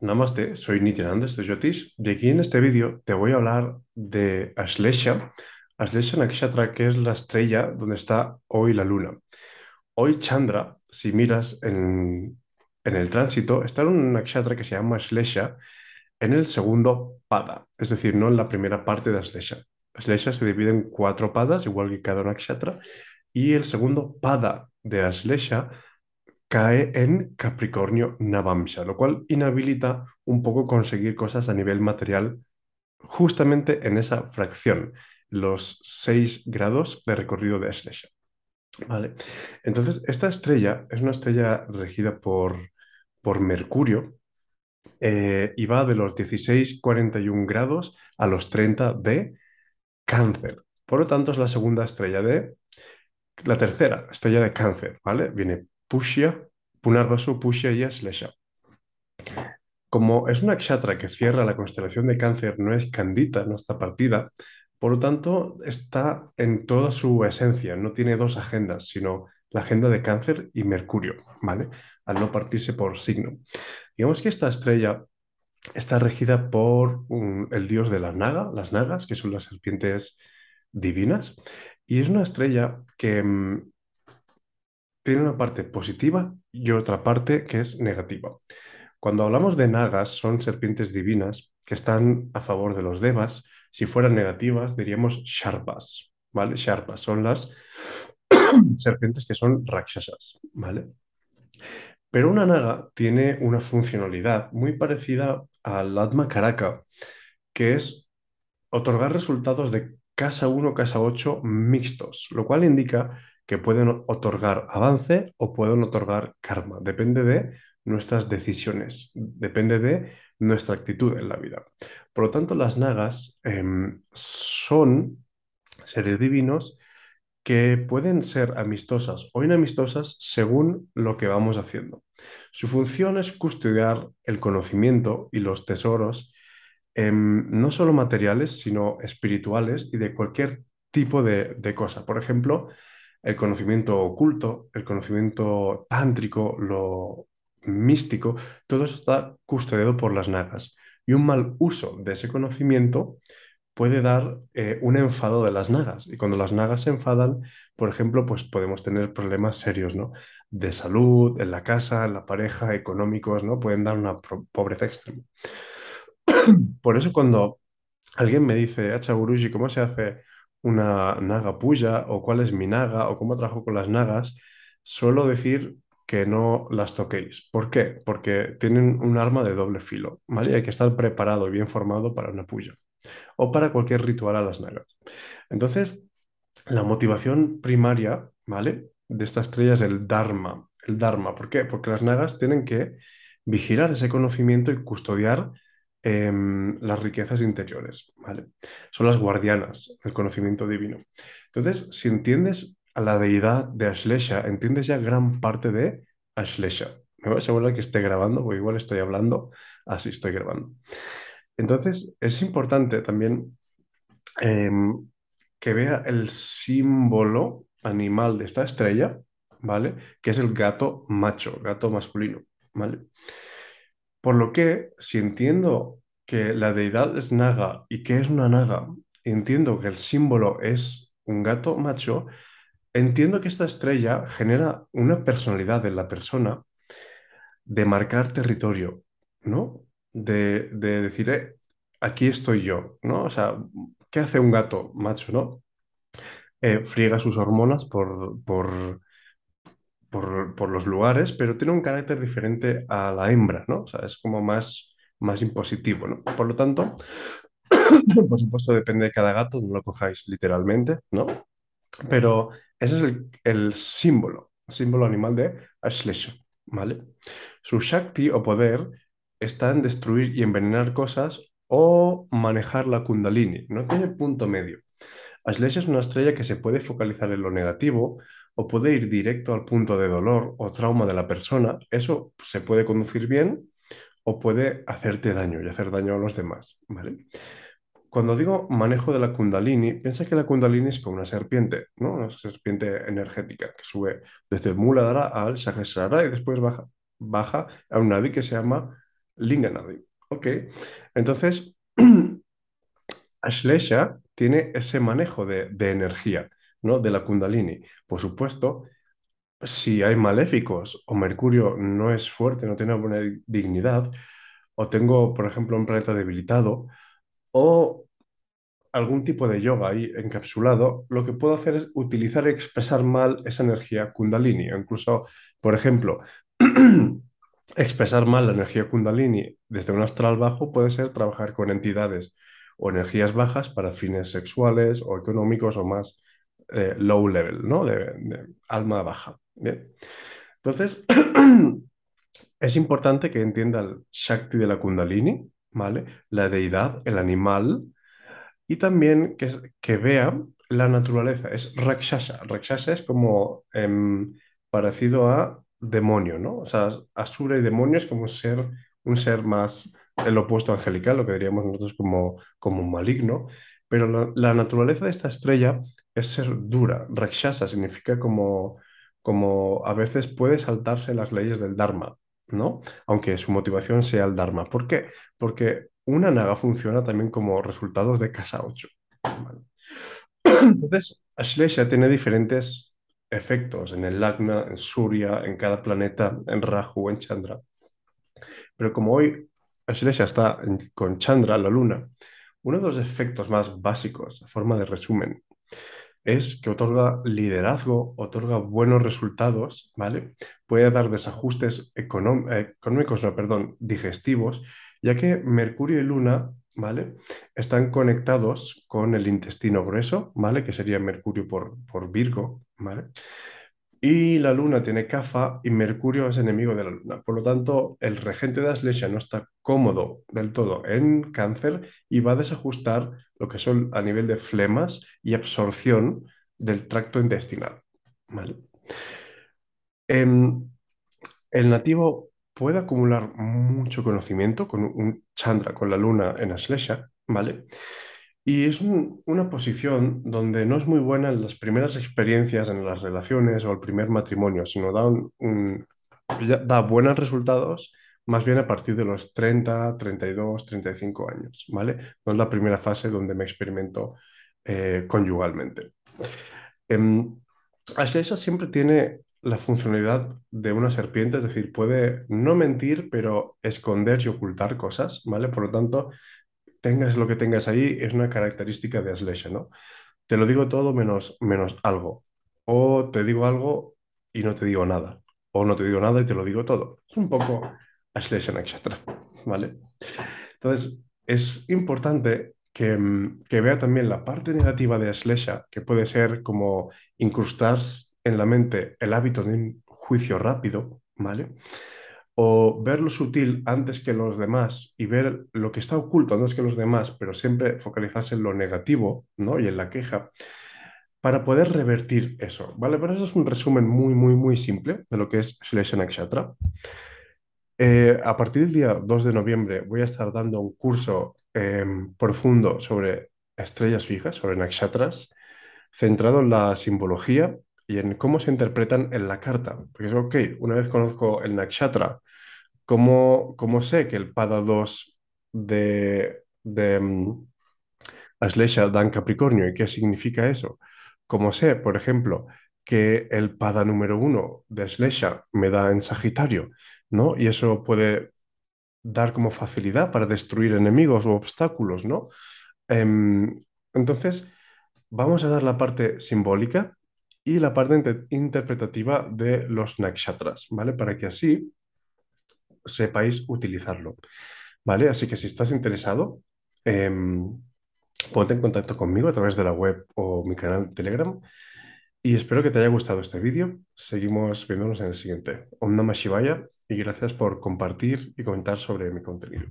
Namaste, soy Nityananda de Jyotish y aquí en este vídeo te voy a hablar de Ashlesha, Ashlesha Nakshatra, que es la estrella donde está hoy la luna. Hoy Chandra, si miras en, en el tránsito, está en un nakshatra que se llama Ashlesha en el segundo pada, es decir, no en la primera parte de Ashlesha. Ashlesha se divide en cuatro padas, igual que cada nakshatra, y el segundo pada de Ashlesha cae en Capricornio Navamsha, lo cual inhabilita un poco conseguir cosas a nivel material justamente en esa fracción, los 6 grados de recorrido de Ashlesha. ¿Vale? Entonces, esta estrella es una estrella regida por, por Mercurio eh, y va de los 16,41 grados a los 30 de Cáncer. Por lo tanto, es la segunda estrella de... La tercera estrella de Cáncer, ¿vale? Viene Pushya, Punarvasu, Pushya y Aslesha. Como es una kshatra que cierra la constelación de Cáncer, no es candita, no está partida, por lo tanto está en toda su esencia, no tiene dos agendas, sino la agenda de Cáncer y Mercurio, ¿vale? Al no partirse por signo. Digamos que esta estrella está regida por el dios de la naga, las nagas, que son las serpientes divinas, y es una estrella que mm, tiene una parte positiva y otra parte que es negativa. Cuando hablamos de nagas, son serpientes divinas que están a favor de los devas. Si fueran negativas, diríamos sharpas, ¿vale? Sharpas son las serpientes que son rakshasas, ¿vale? Pero una naga tiene una funcionalidad muy parecida al Atma Karaka, que es otorgar resultados de casa 1, casa 8 mixtos, lo cual indica que pueden otorgar avance o pueden otorgar karma. Depende de nuestras decisiones, depende de nuestra actitud en la vida. Por lo tanto, las nagas em, son seres divinos que pueden ser amistosas o inamistosas según lo que vamos haciendo. Su función es custodiar el conocimiento y los tesoros, em, no solo materiales, sino espirituales y de cualquier tipo de, de cosa. Por ejemplo, el conocimiento oculto, el conocimiento tántrico, lo místico, todo eso está custodiado por las nagas. Y un mal uso de ese conocimiento puede dar eh, un enfado de las nagas. Y cuando las nagas se enfadan, por ejemplo, pues podemos tener problemas serios, ¿no? De salud, en la casa, en la pareja, económicos, ¿no? Pueden dar una pobreza extrema. Por eso cuando alguien me dice, Acha Guruji, ¿cómo se hace una naga puya? ¿O cuál es mi naga? ¿O cómo trabajo con las nagas? Suelo decir que no las toquéis. ¿Por qué? Porque tienen un arma de doble filo, ¿vale? Y hay que estar preparado y bien formado para una puya o para cualquier ritual a las nagas. Entonces, la motivación primaria, ¿vale? De esta estrella es el Dharma. El Dharma, ¿por qué? Porque las nagas tienen que vigilar ese conocimiento y custodiar em, las riquezas interiores, ¿vale? Son las guardianas del conocimiento divino. Entonces, si entiendes a la deidad de Ashlesha, entiendes ya gran parte de Ashlesha. Me voy a asegurar que esté grabando, porque igual estoy hablando, así estoy grabando. Entonces, es importante también em, que vea el símbolo animal de esta estrella, ¿vale? Que es el gato macho, gato masculino, ¿vale? Por lo que, si entiendo que la deidad es naga y que es una naga, entiendo que el símbolo es un gato macho, entiendo que esta estrella genera una personalidad en la persona de marcar territorio, ¿no? de, decir, eh, aquí estoy yo, ¿no? O sea, ¿qué hace un gato macho, no? Eh, friega sus hormonas por, por, por, los lugares, pero tiene un carácter diferente a la hembra, ¿no? O sea, es como más, más impositivo, ¿no? Por lo tanto, por supuesto, depende de cada gato, no lo cojáis literalmente, ¿no? Pero ese es el, símbolo, símbolo animal de Ashlesha, ¿vale? Su Shakti o poder está en destruir y envenenar cosas o manejar la kundalini. No tiene punto medio. Ashlesha es una estrella que se puede focalizar en lo negativo o puede ir directo al punto de dolor o trauma de la persona. Eso se puede conducir bien o puede hacerte daño y hacer daño a los demás. ¿vale? Cuando digo manejo de la kundalini, piensa que la kundalini es como una serpiente, ¿no? Una serpiente energética que sube desde el Muladhara al Sahasrara y después baja, baja a un nadi que se llama Linganadi. Ok. Entonces, Ashlesha tiene ese manejo de, de energía, De la Kundalini. Por supuesto, si hay maléficos o Mercurio no es fuerte, no tiene buena dignidad, o tengo, por ejemplo, un planeta debilitado, o algún tipo de yoga ahí encapsulado, lo que puedo hacer es utilizar y expresar mal esa energía kundalini. O incluso, por ejemplo, expresar mal la energía kundalini desde un astral bajo puede ser trabajar con entidades o energías bajas para fines sexuales o económicos o más eh, low level, ¿no? Alma baja. Entonces, es importante que entienda el Shakti de la Kundalini, ¿vale? La deidad, el animal, y también que, que vea la naturaleza. Es Rakshasa. Rakshasa es como em, parecido a demonio, ¿no? O sea, Asura y demonio es como ser, un ser más el opuesto angelical, lo que diríamos nosotros como, como maligno. Pero la, la naturaleza de esta estrella es ser dura. Rakshasa significa como, como a veces puede saltarse las leyes del Dharma, ¿no? Aunque su motivación sea el Dharma. ¿Por qué? Porque una naga funciona también como resultados de casa 8. ¿vale? Entonces, Ashlesha tiene diferentes efectos en el Lagna, en Surya, en cada planeta, en Rahu, en Chandra. Pero como hoy Ashlesha está con Chandra, la luna, uno de los efectos más básicos, a forma de resumen, es que otorga liderazgo, otorga buenos resultados, ¿vale? Puede dar desajustes económ económicos, no, perdón, digestivos, ya que Mercurio y Luna, ¿vale? Están conectados con el intestino grueso, ¿vale? Que sería Mercurio por, por Virgo, ¿vale? Y la Luna tiene Cafa y Mercurio es enemigo de la Luna. Por lo tanto, el regente de Aslesha no está cómodo del todo en cáncer y va a desajustar lo que son a nivel de flemas y absorción del tracto intestinal. ¿vale? Em, el nativo puede acumular mucho conocimiento con un Chandra, con la luna en Aslesha, ¿vale? Y es un, una posición donde no es muy buena en las primeras experiencias, en las relaciones o el primer matrimonio, sino da, un, da buenos resultados más bien a partir de los 30, 32, 35 años, ¿vale? No es la primera fase donde me experimento eh, conyugalmente. Eh, Ashlesha siempre tiene la funcionalidad de una serpiente, es decir, puede no mentir, pero esconder y ocultar cosas, ¿vale? Por lo tanto, tengas lo que tengas ahí, es una característica de Aslesha, ¿no? Te lo digo todo menos, menos algo. O te digo algo y no te digo nada. O no te digo nada y te lo digo todo. Es un poco Aslesha Nakshatra, ¿vale? Entonces, es importante que, que, vea también la parte negativa de Aslesha, que puede ser como incrustar en la mente el hábito de un juicio rápido, ¿vale? O ver lo sutil antes que los demás y ver lo que está oculto antes que los demás, pero siempre focalizarse en lo negativo ¿no? y en la queja, para poder revertir eso. ¿vale? Pero eso es un resumen muy, muy, muy simple de lo que es Shlesha Nakshatra. Eh, a partir del día 2 de noviembre voy a estar dando un curso eh, profundo sobre estrellas fijas, sobre nakshatras, centrado en la simbología y en cómo se interpretan en la carta. Porque es ok, una vez conozco el nakshatra, ¿cómo, cómo sé que el pada 2 de, de um, Aslesha da en Capricornio y qué significa eso? ¿Cómo sé, por ejemplo, que el pada número 1 de Aslesha me da en Sagitario, ¿no? Y eso puede dar como facilidad para destruir enemigos o obstáculos, ¿no? Eh, entonces, vamos a dar la parte simbólica y la parte inter interpretativa de los nakshatras, ¿vale? Para que así sepáis utilizarlo, ¿vale? Así que si estás interesado, eh, ponte en contacto conmigo a través de la web o mi canal de Telegram y espero que te haya gustado este vídeo. Seguimos viéndonos en el siguiente. Om Namah Shivaya y gracias por compartir y comentar sobre mi contenido.